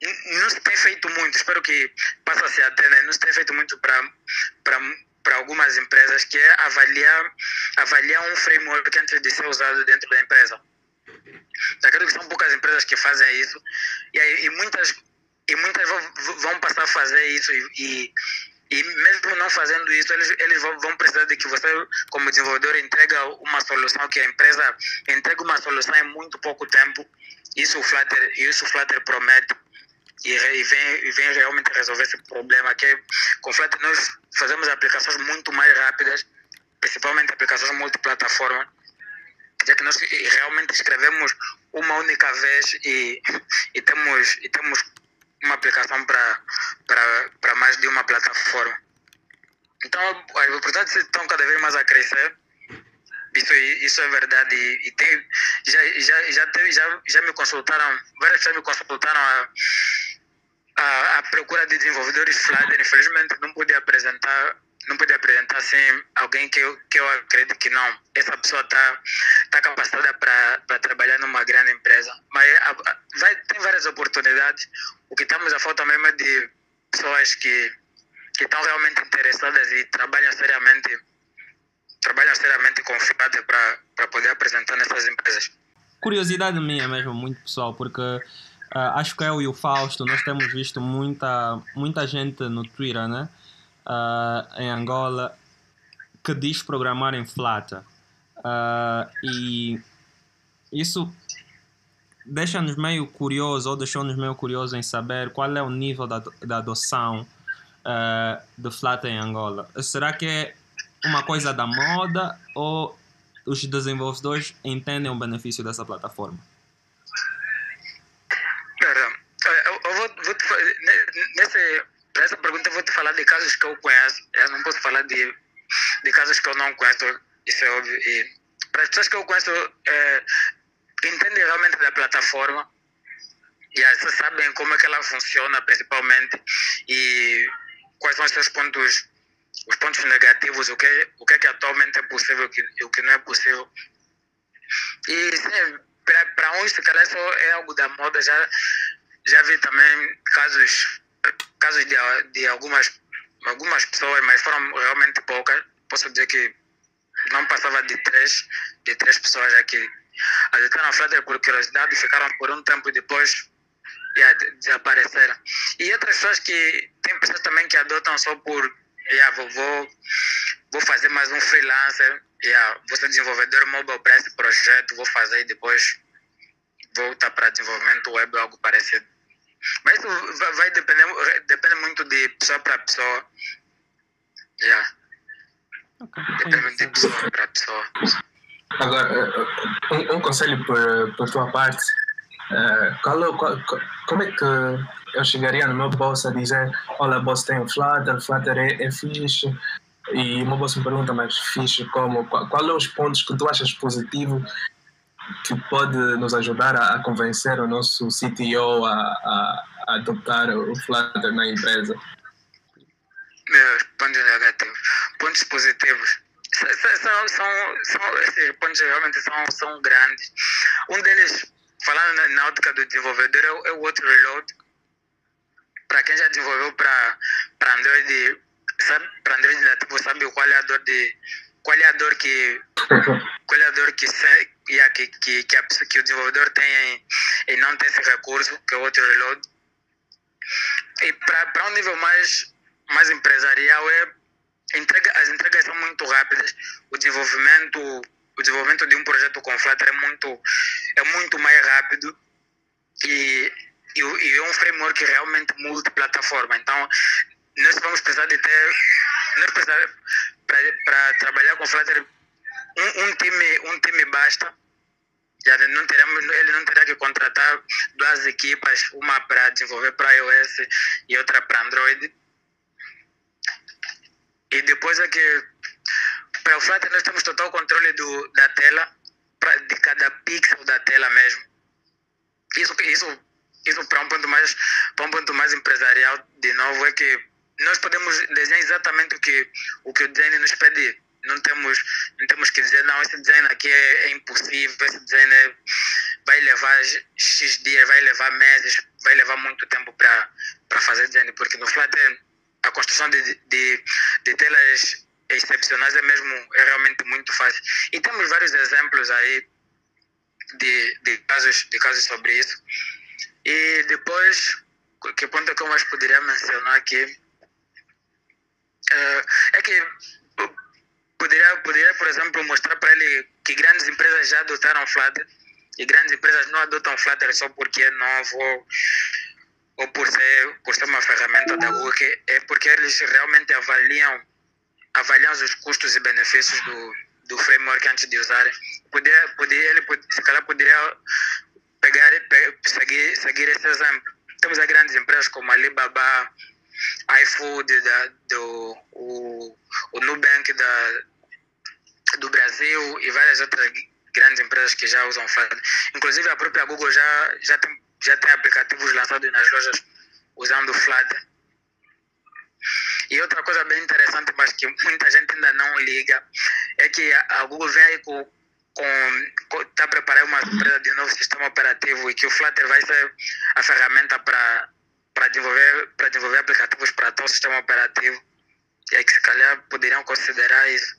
Não se tem feito muito, espero que passe a ser até, né? não se tem feito muito para para algumas empresas, que é avaliar, avaliar um framework antes de ser usado dentro da empresa. Acredito que são poucas empresas que fazem isso e, e muitas, e muitas vão passar a fazer isso e, e, e mesmo não fazendo isso, eles, eles vão precisar de que você, como desenvolvedor, entrega uma solução que a empresa entrega uma solução em muito pouco tempo. Isso o Flutter, isso o Flutter promete e, e, vem, vem realmente resolver esse problema, que é, com Flutter nós fazemos aplicações muito mais rápidas, principalmente aplicações multiplataforma, já que nós realmente escrevemos uma única vez e, e, temos, e temos uma aplicação para mais de uma plataforma. Então, as oportunidades estão cada vez mais a crescer. Isso, isso é verdade. E, e tem, já, já, já, já, já me consultaram, várias pessoas me consultaram a, a, a procura de desenvolvedores Flutter. Infelizmente, não pude apresentar não pode apresentar assim alguém que eu, que eu acredito que não. Essa pessoa está tá capacitada para trabalhar numa grande empresa. Mas a, a, vai, tem várias oportunidades. O que estamos a falta mesmo é de pessoas que, estão realmente interessadas e trabalham seriamente trabalham seriamente confiadas para poder apresentar nessas empresas. Curiosidade minha mesmo, muito pessoal, porque uh, acho que eu e o Fausto, nós temos visto muita, muita gente no Twitter, né? uh, em Angola que diz programar em Flutter. Uh, e isso deixa-nos meio curiosos, ou deixou-nos meio curiosos em saber qual é o nível da, da adoção uh, de Flutter em Angola. Será que é uma coisa da moda ou os desenvolvedores entendem o benefício dessa plataforma? Pera, eu, eu vou, vou te, nesse para essa pergunta eu vou te falar de casos que eu conheço. Eu não posso falar de, de casos que eu não conheço, isso é óbvio. E para as pessoas que eu conheço, é, entendem realmente da plataforma e yeah, sabem como é que ela funciona principalmente e quais são os seus pontos os pontos negativos, o que, o que é que atualmente é possível e o que não é possível. E para uns, se calhar, isso é algo da moda. Já, já vi também casos casos de, de algumas, algumas pessoas, mas foram realmente poucas. Posso dizer que não passava de três, de três pessoas aqui. Adotaram a Flutter por curiosidade, ficaram por um tempo depois yeah, desapareceram. E outras pessoas que, tem pessoas também que adotam só por, yeah, vou, vou, vou fazer mais um freelancer, yeah, vou ser desenvolvedor mobile para esse projeto, vou fazer e depois voltar para desenvolvimento web ou algo parecido. Mas isso vai, vai depender, depende muito de pessoa para pessoa. Yeah. Okay. Depende de pessoa para pessoa. Agora, eh, um, um, conselho por, por tua parte. Uh, qual, qual, como é que eu chegaria no meu boss a dizer: Olha, boss, tem o Flutter, Flutter é, é fixe. E o meu boss me pergunta, mas fixe como? Qual, qual é os pontos que tu achas positivo que pode nos ajudar a, a convencer o nosso CTO a, a, a adotar o Flutter na empresa? Meus pontos negativos. Pontos positivos. São, são, são, esses pontos realmente são, são grandes. Um deles, falando na, na ótica do desenvolvedor, é o, é o outro reload. Para quem já desenvolveu para Android, para Android nativo, sabe qual é a dor de qual é a dor que [laughs] qual é a dor que, yeah, que, que, que, a, que o desenvolvedor tem em, em não ter esse recurso, que é outro reload. E para um nível mais, mais empresarial, é, entrega, as entregas são muito rápidas, o desenvolvimento, o desenvolvimento de um projeto com Flutter é muito, é muito mais rápido e, e, e é um framework realmente multiplataforma. Então, nós vamos precisar de ter, nós precisar para trabalhar com Flutter um, um, time, um time basta. Já não teremos, ele não terá que contratar duas equipas, uma para desenvolver para iOS e outra para Android. E depois é que para o Flutter nós temos total controle do, da tela, pra, de cada pixel da tela mesmo. Isso, isso, isso para um ponto mais para um ponto mais empresarial de novo é que nós podemos desenhar exatamente o que o que o design nos pede não temos, não temos que dizer, não, esse design aqui é, é impossível, esse design é, vai levar X dias, vai levar meses, vai levar muito tempo para fazer design, porque no Flutter a construção de, de, de telas excepcionais é mesmo, é realmente muito fácil. E temos vários exemplos aí de, de, casos, de casos sobre isso. E depois, que ponto que eu mais poderia mencionar aqui? Uh, é que poderia, poderia por exemplo, mostrar para ele que grandes empresas já adotaram Flutter e grandes empresas não adotam Flutter só porque é novo ou, por, ser, por ser uma ferramenta da Google, é porque eles realmente avaliam, avaliam os custos e benefícios do, do framework antes de usarem. Poderia, poderia, ele, se calhar poderia pegar seguir, seguir esse exemplo. Temos grandes empresas como Alibaba, iFood, da, do, o, o Nubank da, do Brasil e várias outras grandes empresas que já usam Flutter. Inclusive a própria Google já, já, tem, já tem aplicativos lançados nas lojas usando Flutter. E outra coisa bem interessante, mas que muita gente ainda não liga, é que a Google vem aí com está preparando uma surpresa de um novo sistema operativo e que o Flutter vai ser a ferramenta para desenvolver desenvolver aplicativos para tal sistema operativo e é que se calhar poderiam considerar isso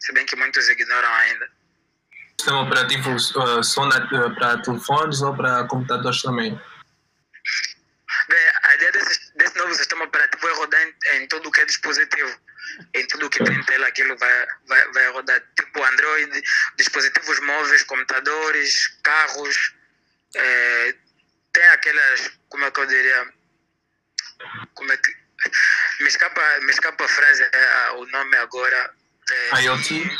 se bem que muitos ignoram ainda. Sistema operativo uh, só uh, para telefones ou para computadores também? Bem a ideia desse, desse novo sistema operativo é rodar em, em tudo que é dispositivo em tudo que tem tela aquilo vai, vai, vai rodar. Tipo Android, dispositivos móveis, computadores, carros, é, tem aquelas, como é que eu diria, como é que, me escapa, me escapa a frase, é, o nome agora. É, IoT?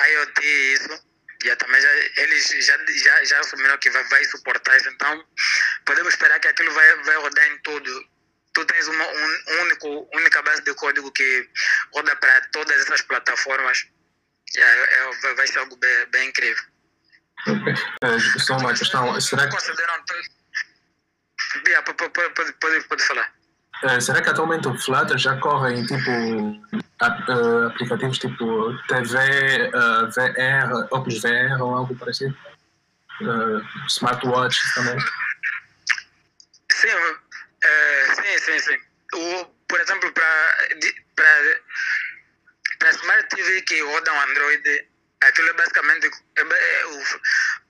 IoT, isso. Já, também já, eles já, já, já assumiram que vai, vai suportar isso, então podemos esperar que aquilo vai, vai rodar em tudo tu tens uma um, único, única base de código que roda para todas essas plataformas. É, é, vai ser algo bem, bem incrível. É, só uma questão. Será que. Consideram. Yeah, pode, pode, pode, falar. É, será que atualmente o Flutter já corre em tipo uh, aplicativos tipo TV, uh, VR, OpenVR ou algo parecido? Uh, smartwatch também? Sim, é, sim, sim, sim. O, por exemplo, para Smart TV que rodam Android, aquilo é basicamente. É, é, pode,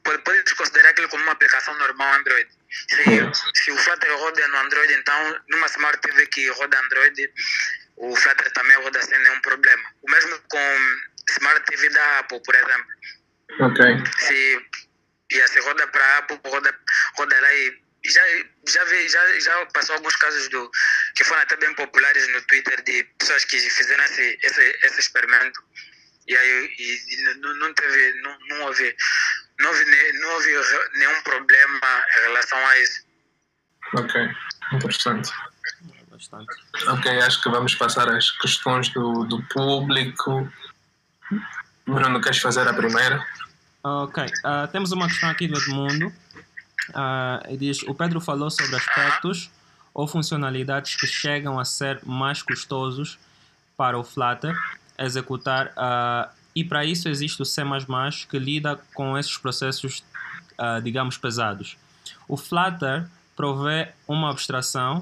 pode considerar aquilo como uma aplicação normal Android. Se, se o Flutter roda no Android, então, numa Smart TV que roda Android, o Flutter também roda sem nenhum problema. O mesmo com Smart TV da Apple, por exemplo. Ok. Se, yeah, se roda para Apple, roda, roda lá e já, já, vi, já, já passou alguns casos do, que foram até bem populares no Twitter de pessoas que fizeram esse, esse, esse experimento e aí e, e não, não teve, não, não houve, não houve, não houve nenhum problema em relação a isso. Ok, interessante. Bastante. Ok, acho que vamos passar às questões do, do público. Bruno, queres fazer a primeira? Ok, uh, temos uma questão aqui do Edmundo. Uh, diz, o Pedro falou sobre aspectos ou funcionalidades que chegam a ser mais custosos para o Flutter executar uh, e para isso existe o C++ que lida com esses processos, uh, digamos, pesados. O Flutter provê uma abstração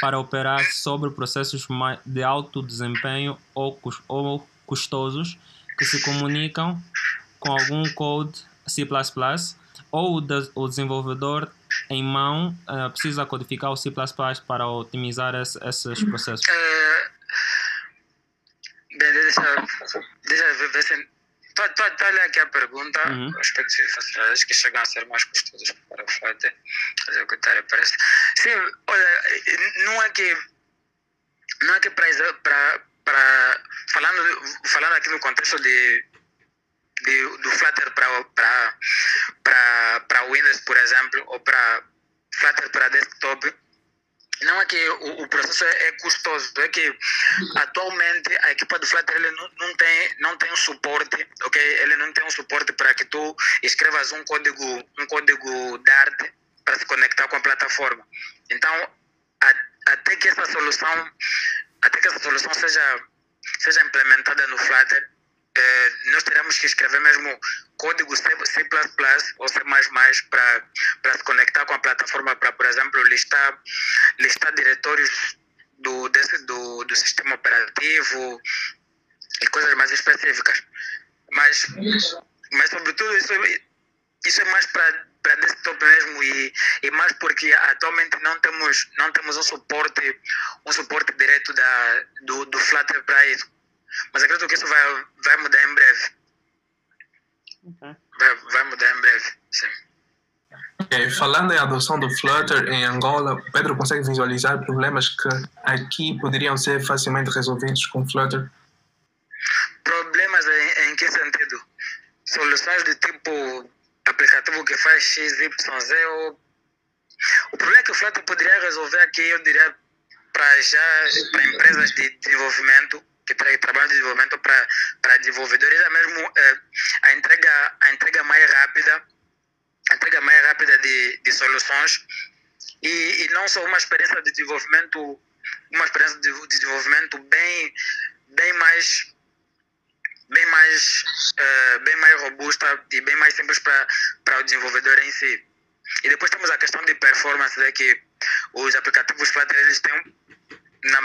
para operar sobre processos de alto desempenho ou, custosos que se comunicam com algum code C++ ou o, de, o desenvolvedor em mão uh, precisa codificar o C++ para otimizar esse, esses processos? Bem, deixa, deixa eu ver ler aqui a pergunta, uhum. aspectos facilidades que chegam a ser mais custosos para o Flutter executar, parece. Sim, olha, não é que... Não é que para... para falando, falando aqui no contexto de de, do Flutter para Windows, por exemplo, ou para Flutter para desktop, não é que o, o, processo é, custoso, é que atualmente a equipa do Flutter ele não, não, tem, não tem um suporte, ok? Ele não tem um suporte para que tu escrevas um código, um código Dart para se conectar com a plataforma. Então, a, até que essa solução, até que essa solução seja, seja implementada no Flutter, eh, nós teremos que escrever mesmo código C, C++ ou C++ para se conectar com a plataforma para, por exemplo, listar, listar diretórios do, desse, do, do sistema operativo e coisas mais específicas. Mas, mas sobretudo, isso, isso é mais para para desktop mesmo e, e mais porque atualmente não temos não temos um suporte um suporte direto da do, do Flutter para isso mas acredito que isso vai, vai mudar em breve. Okay. Vai, vai mudar em breve, sim. Okay. Falando em adoção do Flutter em Angola, Pedro consegue visualizar problemas que aqui poderiam ser facilmente resolvidos com Flutter? Problemas em, em que sentido? Soluções de tipo aplicativo que faz X, Y, Z ou... O problema é que o Flutter poderia resolver aqui, eu diria, para já, para empresas de desenvolvimento, que tra trabalham de desenvolvimento para desenvolvedores, é mesmo é, a, entrega, a entrega mais rápida, a entrega mais rápida de, de soluções e, e não só uma experiência de desenvolvimento uma experiência de desenvolvimento bem, bem mais bem mais uh, bem mais robusta e bem mais simples para o desenvolvedor em si. E depois temos a questão de performance, né, que os aplicativos Flutter eles têm na,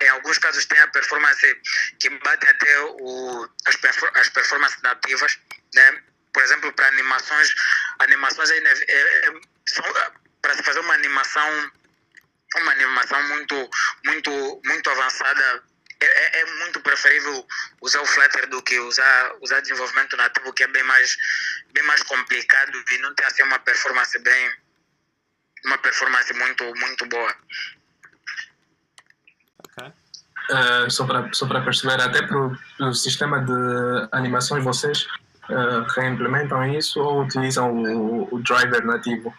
em alguns casos tem a performance que bate até o, as, as performances nativas, né? Por exemplo, para animações, animações é, é, é, para se fazer uma animação, uma animação muito, muito, muito avançada é, é, é, muito preferível usar o Flutter do que usar, usar desenvolvimento nativo, que é bem mais, bem mais complicado e não tem assim uma performance bem uma performance muito, muito boa. Uh, só para só para perceber, até para o sistema de animações, vocês uh, reimplementam isso ou utilizam o, o driver nativo?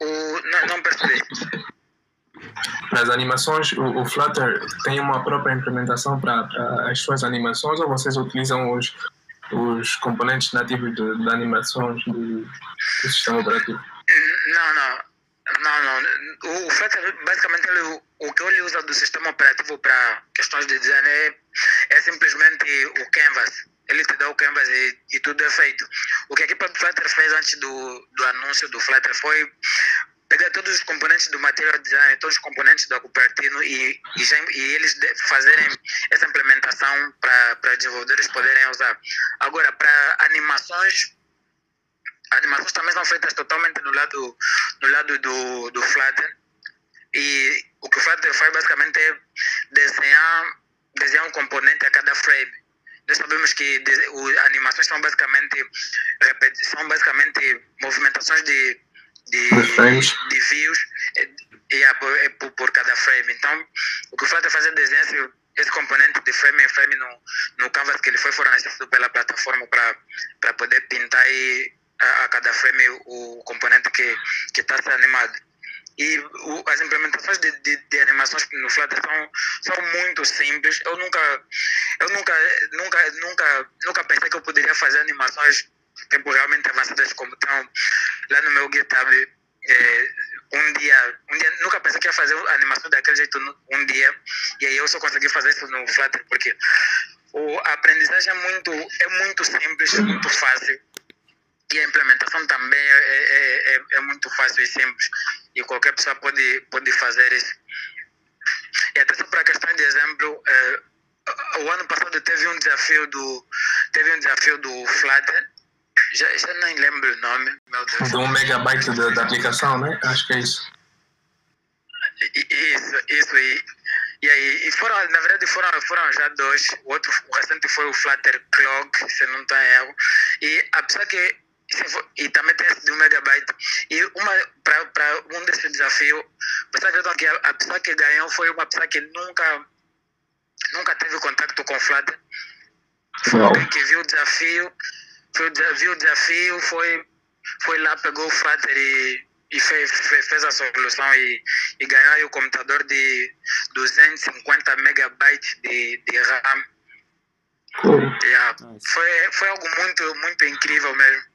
O, não, não percebi. Para as animações, o, o, Flutter tem uma própria implementação para, para as suas animações ou vocês utilizam os, os componentes nativos de, de animações do, do sistema operativo? Não, não. Não, não. O Flutter, basicamente, ele, o que ele usa do sistema operativo para questões de design é, é simplesmente o Canvas. Ele te dá o Canvas e, e tudo é feito. O que a equipa do Flutter fez antes do, do anúncio do Flutter foi pegar todos os componentes do material design, todos os componentes do Cupertino e, e, já, e eles fazerem essa implementação para desenvolvedores poderem usar. Agora, para animações, animações também são feitas totalmente no lado, no lado do, do Flutter. E o que o Flutter faz basicamente é desenhar, desenhar um componente a cada frame. Nós sabemos que as animações são basicamente, são basicamente movimentações de de, de views e, é por, por, cada frame. Então, o que o Flutter fazer é desenhar esse componente de frame em frame no, no canvas que ele foi fornecido pela plataforma para poder pintar aí a, a, cada frame o componente que está sendo animado. E o, as implementações de, de, de, animações no Flutter são, são muito simples. Eu nunca, eu nunca, nunca, nunca, nunca pensei que eu poderia fazer animações tempo realmente avançadas como estão lá no meu GitHub. É, um dia, um dia, nunca pensei que ia fazer animação daquele jeito um dia, e aí eu só consegui fazer isso no Flutter, porque o, a aprendizagem é muito, é muito simples, muito fácil, e a implementação também é, é, é, é muito fácil e simples, e qualquer pessoa pode, pode fazer isso. E até só para questão de exemplo, é, o ano passado teve um desafio do, teve um desafio do Flutter, já, já nem lembro o nome, meu Deus. De um megabyte da, aplicação, né? Acho que é isso. Isso, isso. E, e aí, e foram, na verdade, foram, foram já dois. O outro, o recente foi o Flutter Clog, se não está erro. E apesar que e também tem esse de um megabyte. E uma para um desses desafios, vocês acreditam que a, a pessoa que ganhou foi uma pessoa que nunca nunca teve contato com o Flutter. Foi alguém que viu o desafio foi, viu o desafio, foi, foi lá, pegou o Flutter e, e fez, fez, fez, a solução e, e ganhou o computador de 250 megabytes de, de RAM. Yeah. Foi, foi algo muito, muito incrível mesmo.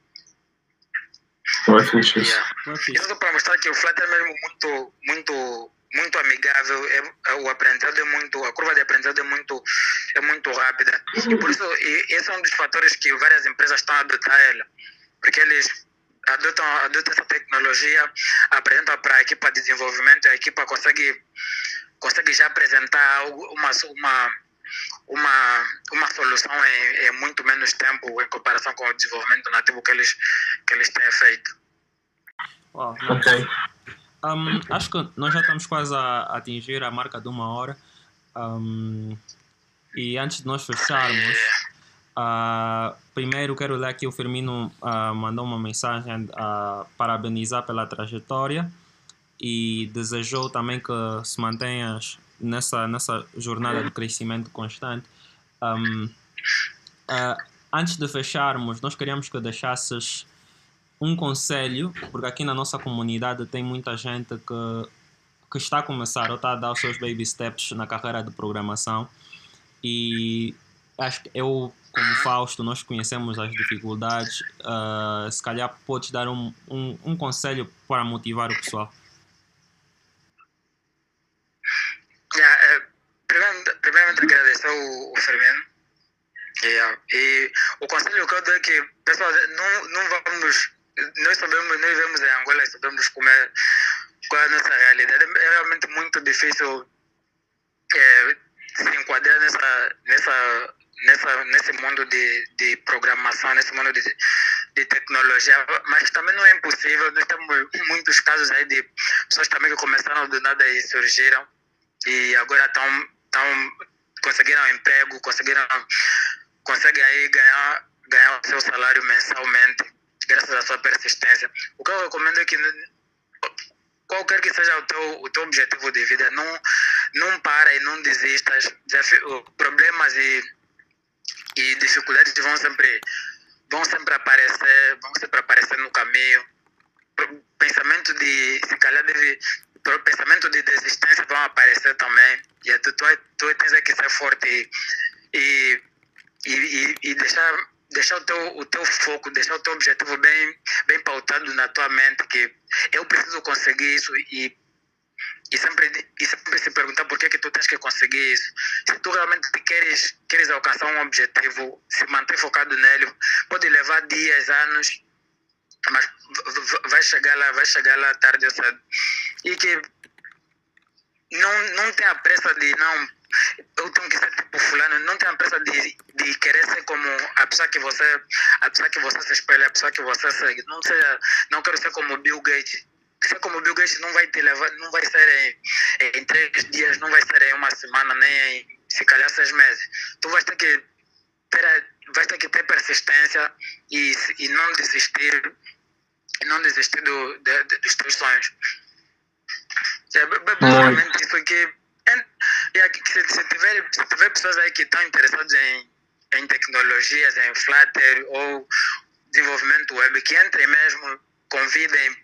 Foi fixe. Yeah. Isso para mostrar que o Flutter é mesmo muito, muito, muito amigável, é, é, o aprendizado é muito, a curva de aprendizado é muito, é muito rápida. E por isso, e esse é um dos fatores que várias empresas estão a adotar ela, porque eles adotam, adotam essa tecnologia, apresentam para a equipa de desenvolvimento, a equipa consegue, consegue já apresentar algo, uma, uma, uma, uma solução em, em muito menos tempo em comparação com o desenvolvimento nativo que eles, que eles têm feito. Wow, ok. Um, acho que nós já estamos quase a atingir a marca de uma hora. Um, e antes de nós fecharmos, uh, primeiro quero ler aqui o Firmino uh, mandou uma mensagem a uh, parabenizar pela trajetória e desejou também que se mantenhas nessa, nessa jornada de crescimento constante. Um, uh, antes de fecharmos, nós queríamos que deixasses um conselho, porque aqui na nossa comunidade tem muita gente que, que está a começar ou está a dar os seus baby steps na carreira de programação e acho que eu, como Fausto, nós conhecemos as dificuldades, uh, se calhar podes dar um, um, um conselho para motivar o pessoal. O, o Firmino. Yeah. E o conselho que eu dou é que, pessoal, não, não vamos. Nós sabemos, nós vivemos em Angola e sabemos como é, qual é a nossa realidade. É realmente muito difícil é, se enquadrar nessa, nessa, nessa, nesse mundo de, de programação, nesse mundo de, de tecnologia, mas também não é impossível. Nós temos muitos casos aí de pessoas também que começaram do nada e surgiram e agora estão, estão conseguiram emprego, conseguiram conseguem aí ganhar, ganhar o seu salário mensalmente, graças à sua persistência. O que eu recomendo é que qualquer que seja o teu, o teu objetivo de vida, não, não para e não desistas. Problemas e, e dificuldades vão sempre, vão sempre aparecer, vão sempre aparecer no caminho. Pensamento de, se calhar deve, pensamento de desistência vão aparecer também. E tu, tu, tu tens que ser forte e e, e, e deixar deixar o teu, o teu foco, deixar o teu objetivo bem, bem pautado na tua mente, que eu preciso conseguir isso e, e, sempre, e sempre se perguntar por que, que tu tens que conseguir isso. Se tu realmente queres, queres alcançar um objetivo, se manter focado nele, pode levar dias, anos, mas vai chegar lá, vai chegar lá tarde ou cedo. E que não, não tenha pressa de não eu tenho que ser tipo fulano, não tenha pressa de, de querer ser como a pessoa que você, a pessoa que você se espelha, a pessoa que você segue. Não seja, não quero ser como Bill Gates. Ser como Bill Gates não vai te levar, não vai ser em, em três dias, não vai ser em uma semana, nem em se calhar seis meses. Tu vais ter que ter, vais ter que ter persistência e, e não desistir, e não desistir do, de, de, dos teus sonhos. É basicamente isso que se, se, tiver, se tiver pessoas aí que estão interessadas em, em tecnologias, em Flutter ou desenvolvimento web, que entrem mesmo, convidem,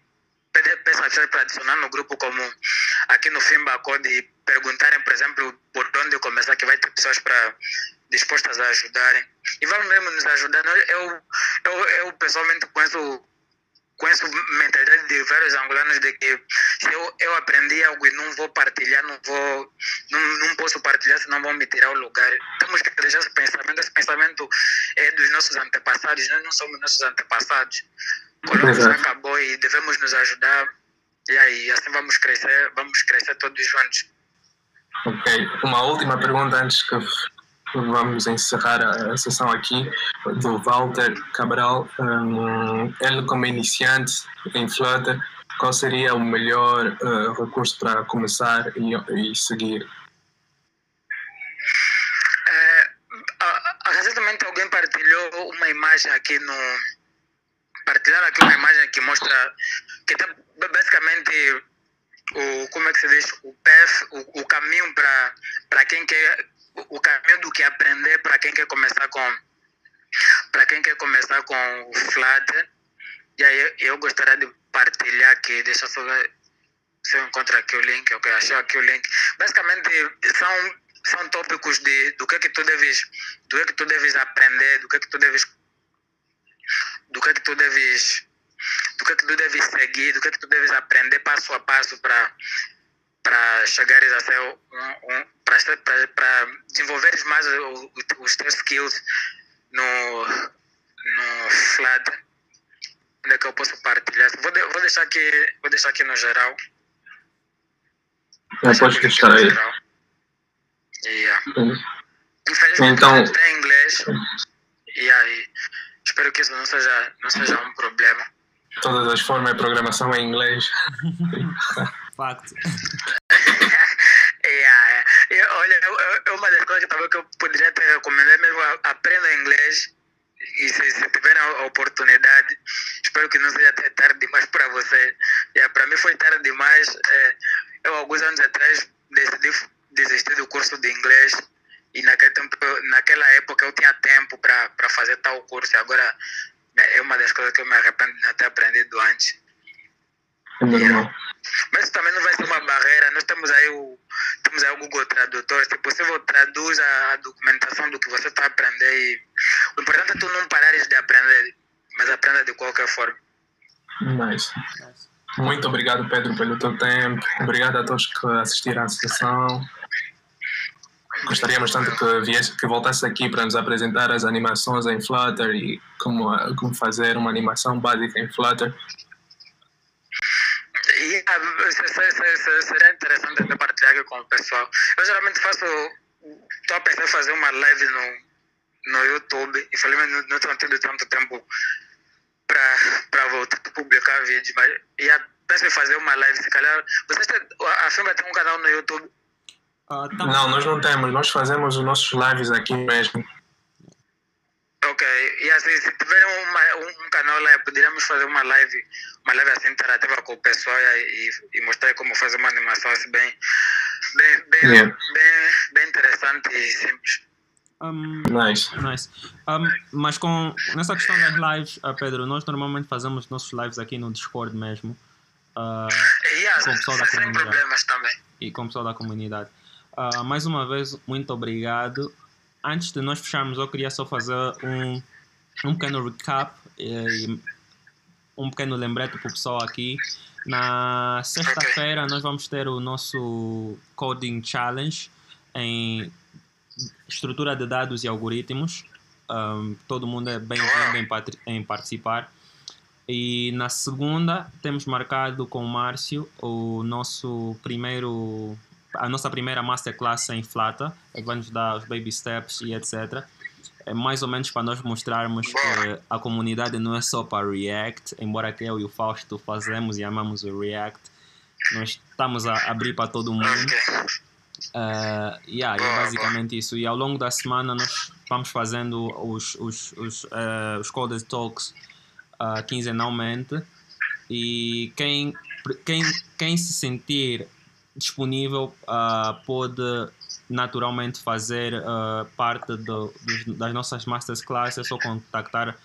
peçam para adicionar no grupo como aqui no Fimba Code e perguntarem, por exemplo, por onde começar, que vai ter pessoas para dispostas a ajudarem. E vamos mesmo nos ajudar. Eu, eu, eu pessoalmente conheço conheço mentalidade de vários angolanos de que se eu, eu aprendi algo e não vou partilhar, não vou, não, não posso partilhar, senão vão me tirar o lugar. Temos que deixar esse pensamento, esse pensamento é dos nossos antepassados, nós não somos nossos antepassados. Já acabou e devemos nos ajudar e aí assim vamos crescer, vamos crescer todos juntos. Ok, uma última pergunta antes que vamos encerrar a sessão aqui do Walter Cabral. Um, ele, como iniciante em Flutter, qual seria o melhor uh, recurso para começar e, e seguir? É, recentemente alguém partilhou uma imagem aqui no. Partilharam aqui uma imagem que mostra que tem basicamente o como é que se diz o o, o caminho para quem quer o caminho do que aprender para quem quer começar com para quem quer começar com o Flutter. E aí eu gostaria de partilhar aqui, deixa eu ver se eu encontro aqui o link, ok, achei aqui o link. Basicamente são, são tópicos de, do que, que tu deves do que, que tu deves aprender, do que, que tu deves do que, que tu deves do que, que tu deves seguir, do que, que tu deves aprender passo a passo para para chegares a ser um, um para desenvolveres mais o, o, os teus skills no, no Flutter. Onde é que eu posso partilhar? Vou, de, vou, deixar, aqui, vou deixar aqui no geral. Não pode deixar aí. Yeah. Infelizmente então... tem inglês. E aí, espero que isso não seja, não seja um problema. Todas as formas de programação em inglês. Facto. yeah, eu, olha, é uma das coisas que, talvez que eu poderia te recomendar é mesmo aprenda inglês e se, se tiver a oportunidade, espero que não seja até tarde demais para você. Yeah, para mim foi tarde demais. É, eu, alguns anos atrás, decidi desistir do curso de inglês e naquele tempo, naquela época eu tinha tempo para fazer tal curso e agora né, é uma das coisas que eu me arrependo de não ter aprendido antes. É normal. Mas também não vai ser uma barreira. Nós temos aí o, temos aí o Google Tradutor. Se possível, traduz a, documentação do que você está aprendendo. E o importante é tu não parares de aprender, mas aprenda de qualquer forma. Nice. Muito obrigado, Pedro, pelo teu tempo. Obrigado a todos que assistiram à sessão. Gostaríamos tanto que viesse, que voltasse aqui para nos apresentar as animações em Flutter e como, como fazer uma animação básica em Flutter. E ah, seria interessante até partilhar com o pessoal. Eu geralmente faço. Estou a pensar em fazer uma live no, no YouTube. Infelizmente não tenho tido tanto tempo para voltar a publicar vídeos, mas ia, penso em fazer uma live. Se calhar. Vocês têm, a FIMBA tem um canal no YouTube? Uh, não, nós não temos. Nós fazemos os nossos lives aqui mesmo. Ok, e assim, se tiverem uma, um, canal lá, poderíamos fazer uma live, uma live assim interativa com o pessoal e, e mostrar como fazer uma animação assim bem, bem, bem, yeah. bem, bem interessante e simples. Um, nice. nice. Um, mas com nessa questão das lives, uh, Pedro, nós normalmente fazemos nossos lives aqui no Discord mesmo. Uh, yeah, com o pessoal da comunidade. problemas também. E com o pessoal da comunidade. Uh, mais uma vez, muito obrigado antes de nós fecharmos, eu queria só fazer um, um pequeno recap e um pequeno lembrete para o pessoal aqui. Na sexta-feira nós vamos ter o nosso Coding Challenge em estrutura de dados e algoritmos. Um, todo mundo é bem-vindo em, em participar. E na segunda temos marcado com o Márcio o nosso primeiro a nossa primeira masterclass em Flata, que vai nos dar os baby steps e etc. É mais ou menos para nós mostrarmos que a comunidade não é só para React, embora que eu e o Fausto fazemos e amamos o React, nós estamos a abrir para todo mundo. Uh, yeah, é basicamente isso. E ao longo da semana nós vamos fazendo os, os, os, uh, os Coded Talks uh, quinzenalmente. E quem, quem, quem se sentir disponível uh, pode naturalmente fazer uh, parte do, dos, das nossas masterclasses, é só contactar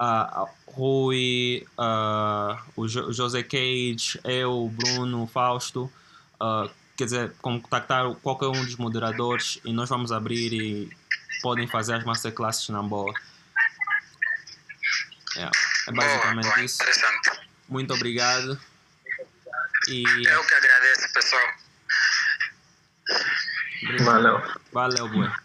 uh, Rui, uh, o, jo José Cage, eu, o Bruno, o Fausto, uh, quer dizer, contactar qualquer um dos moderadores e nós vamos abrir e podem fazer as masterclasses na boa. Yeah, é basicamente boa, boa, isso. Muito obrigado. E... Eu que agradeço, pessoal. Valeu. Valeu, boa.